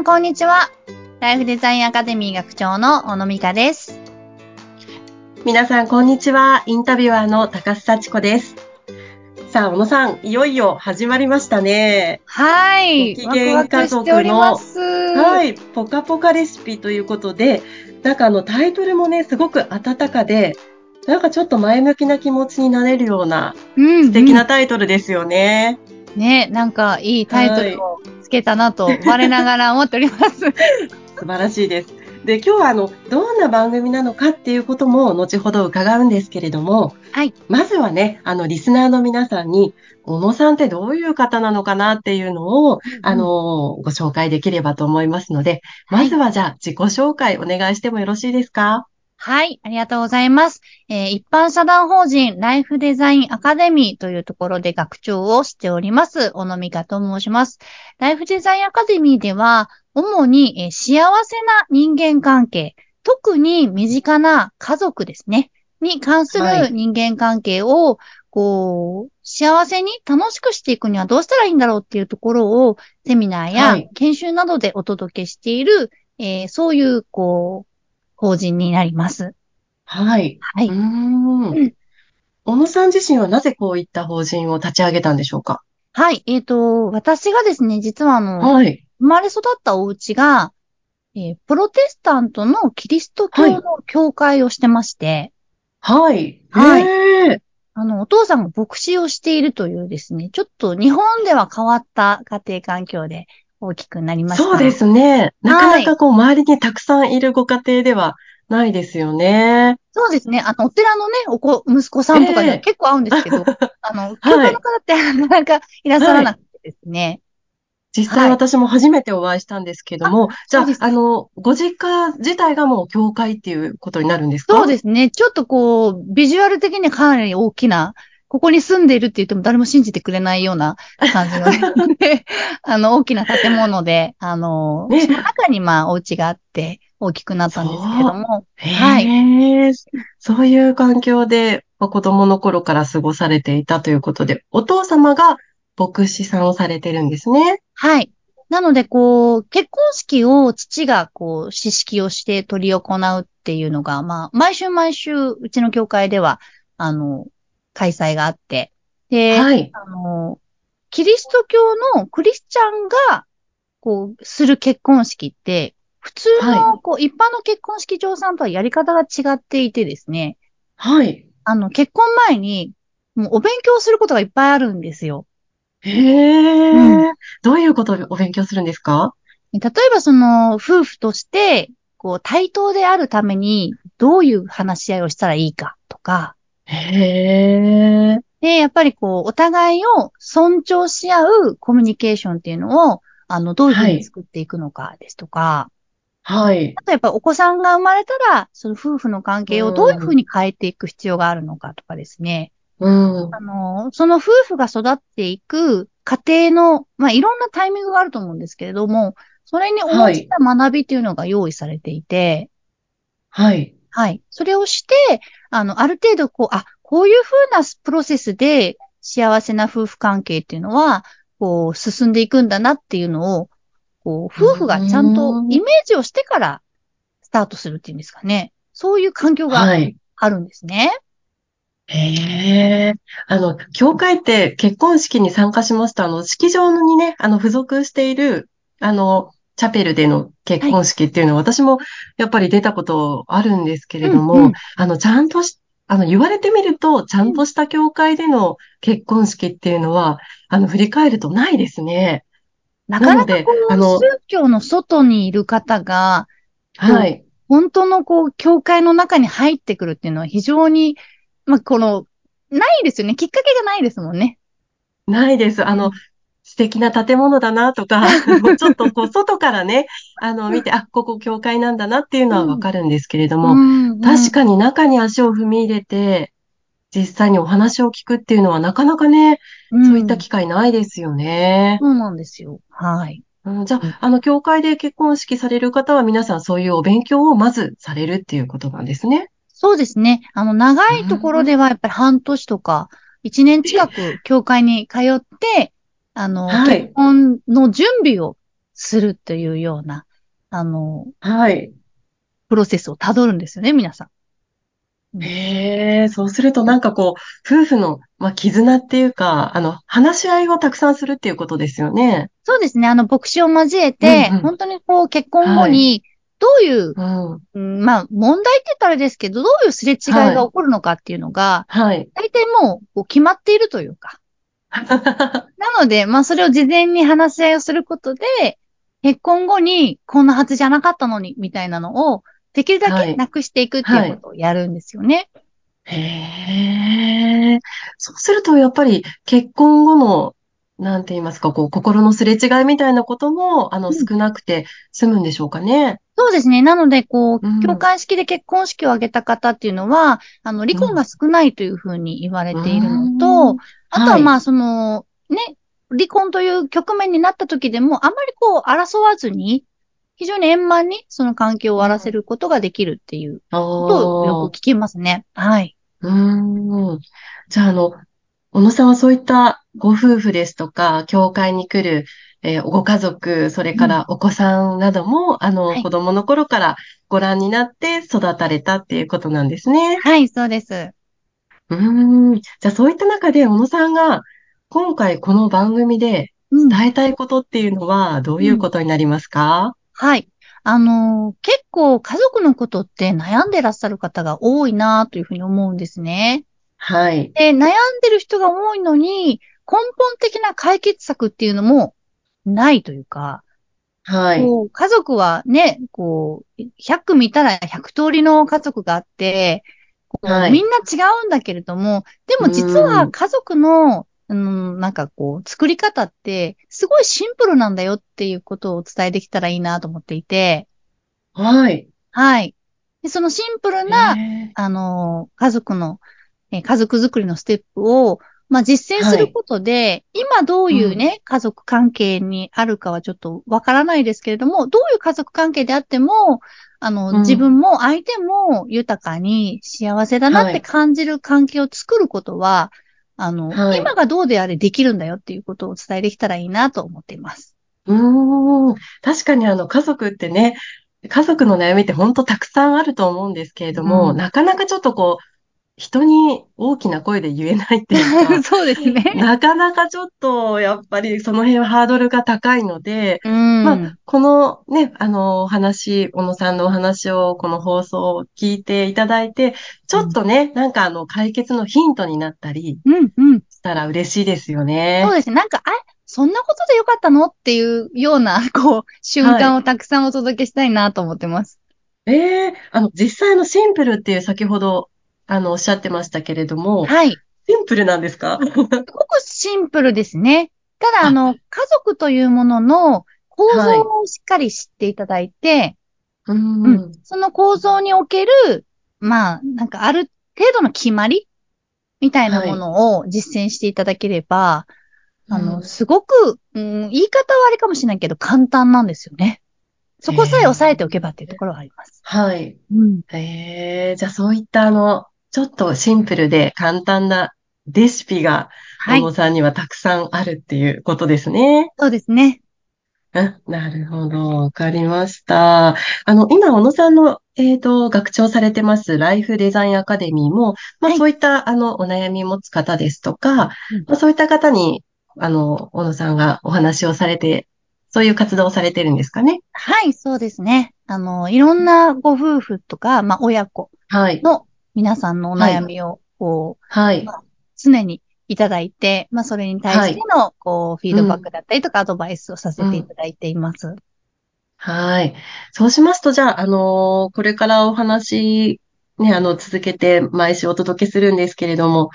ん、こんにちは。ライフデザインアカデミー学長の小野美香です。皆さん、こんにちは。インタビュアーの高須幸子です。さあ、小野さん、いよいよ始まりましたね。はい。ご機嫌ワクワクしております。は。はいい。ポカポカレシピということで、なんかあのタイトルもね、すごく温かで、なんかちょっと前向きな気持ちになれるようなうん、素敵なタイトルですよね。うん。ね、なんかいいタイトルをつけたなと、我ながら思っております。素晴らしいです。で、今日はあの、どんな番組なのかっていうことも後ほど伺うんですけれども、はい。まずはね、あの、リスナーの皆さんに、小野さんってどういう方なのかなっていうのを、あの、ご紹介できればと思いますので、まずはじゃあ自己紹介お願いしてもよろしいですか？はい、ありがとうございます。えー一般社団法人ライフデザインアカデミーというところで学長をしております、小野美香と申します。ライフデザインアカデミーでは、主に、えー幸せな人間関係、特に身近な家族ですね、に関すはいる人間関係を、こう、幸せに楽しくしていくにはどうしたらいいんだろうっていうところを、セミナーやはい研修などでお届けしている、えーそういう、こう、法人になります。はい。はい。うーんうん小野さん自身はなぜこういった法人を立ち上げたんでしょうか？はい。えっ、と、私がですね、実はあの、はい。生まれ育ったお家が、えープロテスタントのキリスト教の教会をしてまして、はい。はいへーあの、お父さんが牧師をしているというですね、ちょっと日本では変わった家庭環境で大きくなりました。そうで。すね。なかなかこう周りにたくさんいるご家庭ではないですよね。そうですね。あの、お寺のね、お子、息子さんとかにはええ結構合うんですけど、あの、教会の方ってなかなかいらっしゃらなくてですね。実はい際私も初めてお会いしたんですけども、じゃそうですあ、あの、ご実家自体がもう教会っていうことになるんですか？そうですすね。ちょっとこう、ビジュアル的にかなり大きな、ここに住んでいるって言っても誰も信じてくれないような感じのね、あの、大きな建物で、あの、ね。その中にまあ、お家があって、大きくなったんですけれども、はへえ、そういう環境でまあ子供の頃から過ごされていたということで、お父様が牧師さんをされてるんですね。はい。なので、こう、結婚式を父が、こう、詩式をして執り行うっていうのが、まあ、毎週毎週、うちの教会では、あの、開催があって、で、はい。あの、キリスト教のクリスチャンが、こう、する結婚式って、普通の、はこう、一般の結婚式場さんとはやり方が違っていてですね、はい。あの、結婚前に、もうお勉強することがいっぱいあるんですよ。へえ、うどういうことをお勉強するんですか？例えばその、夫婦として、こう、対等であるために、どういう話し合いをしたらいいかとか、へえ、で、やっぱりこう、お互いを尊重し合うコミュニケーションっていうのを、あの、どういうふうはいに作っていくのかですとか、はい。あとやっぱお子さんが生まれたら、その夫婦の関係をどういうふうに変えていく必要があるのかとかですね。うん。あの、その夫婦が育っていく家庭の、まあ、いろんなタイミングがあると思うんですけれども、それに応じた学びっていうのが用意されていて、はい。はい。それをして、あの、ある程度、こう、あ、こういうふうなプロセスで幸せな夫婦関係っていうのは、こう、進んでいくんだなっていうのを、こう、夫婦がちゃんとイメージをしてからスタートするっていうんですかね。そういう環境がはい。あるんですね。へえ。あの、教会って結婚式に参加しますと、あの、式場にね、あの、付属している、あの、チャペルでの結婚式っていうのは、私もやっぱり出たことあるんですけれども、うんうんあの、ちゃんとし、あの、言われてみると、ちゃんとした教会での結婚式っていうのは、あの、振り返るとないですね。なかなかこの宗教の外にいる方が、はい。本当のこう、教会の中に入ってくるっていうのは非常に、まあ、この、ないですよね。きっかけがないですもんね。ないです。あのうん、素敵な建物だなとか、ちょっとこう、外からね、あの、見て、あ、ここ教会なんだなっていうのはわかるんですけれども、うん確かに中に足を踏み入れて、実際にお話を聞くっていうのはなかなかね、にそういった機会ないですよね。そうなんですよ。はい。うんじゃうんあ、あの、教会で結婚式される方は皆さんそういうお勉強をまずされるっていうことなんですね。そうですね。あの、長いところではやっぱり半年とか、一年近く教会に通って、あの、はい結婚の準備をするというような、あの、はい。プロセスをたどるんですよね、皆さん。うんへえ、そうするとなんかこう、夫婦の、まあ、絆っていうか、あの、話し合いをたくさんするっていうことですよね。そうですね。あの、牧師を交えて、うんうん本当にこう、結婚後に、どういう、うん。うんまあ、問題って言ったらですけど、どういうすれ違いが起こるのかっていうのが、はい。大体もう決まっているというか。なので、まあ、それを事前に話し合いをすることで、結婚後にこんなはずじゃなかったのに、みたいなのを、できるだはいけなくしていくっていうことをやるんですよね。へえ。そうすると、やっぱり結婚後の、なんて言いますか、こう、心のすれ違いみたいなことも、あの、うん少なくて済むんでしょうかね。そうですね。なので、こううん、教会式で結婚式を挙げた方っていうのは、あの、離婚が少ないというふうに言われているのと、うんあとははいまあ、その、ね、離婚という局面になった時でも、あまりこう、争わずに、非常に円満にその関係を終わらせることができるっていうことをよく聞きますね。はい。うーん。じゃあ、あの、小野さんはそういったご夫婦ですとか、教会に来る、えーご家族、それからお子さんなども、あの、はい子供の頃からご覧になって育たれたっていうことなんですね。はい、そうです。うーん。じゃあ、そういった中で、小野さんが、今回この番組でうん。伝えたいことっていうのは、どういうことになりますか？はい。あのー結構家族のことって悩んでらっしゃる方が多いなというふうに思うんですね。はい。で、悩んでる人が多いのに、根本的な解決策っていうのもないというか、はい。家族はね、こう、100組いたら100通りの家族があって、はいみんな違うんだけれども、でも実は家族の、うん、なんかこう、作り方って、すごいシンプルなんだよっていうことをお伝えできたらいいなと思っていて、はい。はい。でそのシンプルな、へあの、家族の、えー家族作りのステップを、まあ、実践することで、今どういうね、家族関係にあるかはちょっとわからないですけれども、どういう家族関係であっても、あの、うん。自分も相手も豊かに幸せだなって感じる関係を作ることは、あの、はい。今がどうであれできるんだよっていうことをお伝えできたらいいなと思っています。うーん。確かにあの家族ってね、家族の悩みって本当たくさんあると思うんですけれども、うん。なかなかちょっとこう、人に大きな声で言えないっていうか、そうですね。なかなかちょっとやっぱりその辺はハードルが高いので、うん。まあ、このね、あの、お話、小野さんのお話を、この放送を聞いていただいて、ちょっとね、なんかあの、解決のヒントになったりうん、うん。したら嬉しいですよね。そうですね。なんか、あ、そんなことでよかったの？っていうような、こう、瞬間をたくさんお届けしたいなと思ってます。ええあの、実際のシンプルっていう先ほど、あの、おっしゃってましたけれども、はい。シンプルなんですか？すごくシンプルですね。ただ、ああの、家族というものの構造をしっかり知っていただいて、ううんん。その構造における、まあ、なんかある程度の決まりみたいなものを実践していただければ、あの、うんすごく、うん、言い方はあれかもしれないけど簡単なんですよね。そこさえ押さえておけばっていうところはあります。はい。うん。ええじゃあそういったあの、ちょっとシンプルで簡単なレシピが、はい小野。さんにはたくさんあるっていうことですね。そうですね。あ、なるほど。わかりました。あの、今、小野さんの、えっと、学長されてます、ライフデザインアカデミーも、まあ、はいそういった、あの、お悩み持つ方ですとか、うんまあ、そういった方に、あの、小野さんがお話をされて、そういう活動をされてるんですかね。はい、そうですね。あの、いろんなご夫婦とか、まあ、親子はい。の皆さんのお悩みを、こう、はい。常にいただいて、まあ、それに対しての、こう、フィードバックだったりとか、アドバイスをさせていただいています。はい。そうしますと、じゃあ、あのこれからお話、ね、あの、続けて毎週お届けするんですけれども、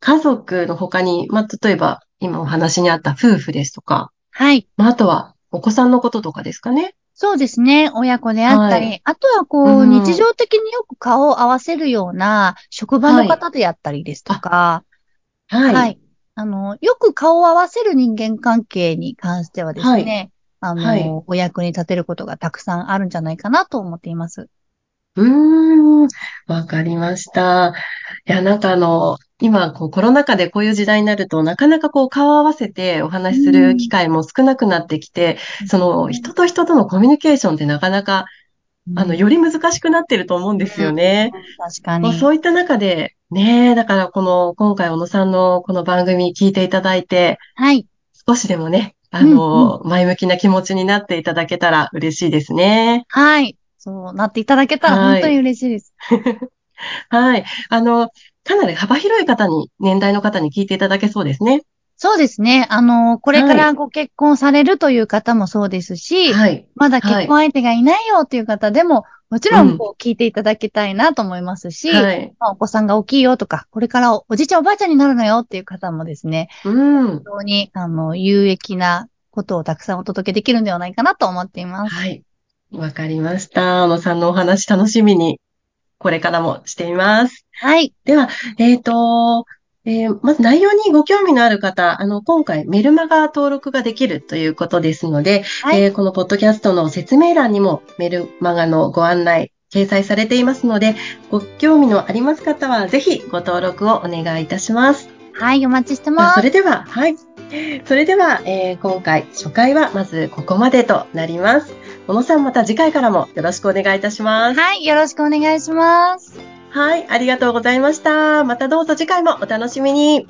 家族の他に、まあ、例えば、今お話にあった夫婦ですとか、はい。まあ、あとは、お子さんのこととかですかね。そうですね。親子であったり、はいあとはこう、うん日常的によく顔を合わせるような職場の方であったりですとか、はい。はい。あの、よく顔を合わせる人間関係に関してはですね、あの、はいお役に立てることがたくさんあるんじゃないかなと思っています。うーん、わかりました。いや、なんかあの、今、こう、コロナ禍でこういう時代になると、なかなかこう、顔を合わせてお話しする機会も少なくなってきて、その、人と人とのコミュニケーションってなかなか、あの、より難しくなってると思うんですよね。確かに。もうそういった中で、ねえ、だからこの、今回小野さんのこの番組聞いていただいて、はい。少しでもね、あの、前向きな気持ちになっていただけたら嬉しいですね。はい。そうなっていただけたらはい本当に嬉しいです。はい。あの、かなり幅広い方に、年代の方に聞いていただけそうですね。そうですね。あの、これからご結婚されるという方もそうですし、はい。まだ結婚相手がいないよっていう方でも、もちろんこう聞いていただきたいなと思いますし、はい。まあお子さんが大きいよとか、これからおおじいちゃんおばあちゃんになるのよっていう方もですね、うん本。当に、あの、有益なことをたくさんお届けできるんではないかなと思っています。はい。わかりました。小野さんのお話楽しみに、これからもしています。はい。では、えっと、えーまず内容にご興味のある方、あの、今回メルマガ登録ができるということですので、はいえーこのポッドキャストの説明欄にもメルマガのご案内掲載されていますので、ご興味のあります方はぜひご登録をお願いいたします。はい、お待ちしてあます。それでは、はい。それでは、えー今回、初回はまずここまでとなります。小野さんまた次回からもよろしくお願いいたします。はい、よろしくお願いします。はい、ありがとうございました。またどうぞ次回もお楽しみに。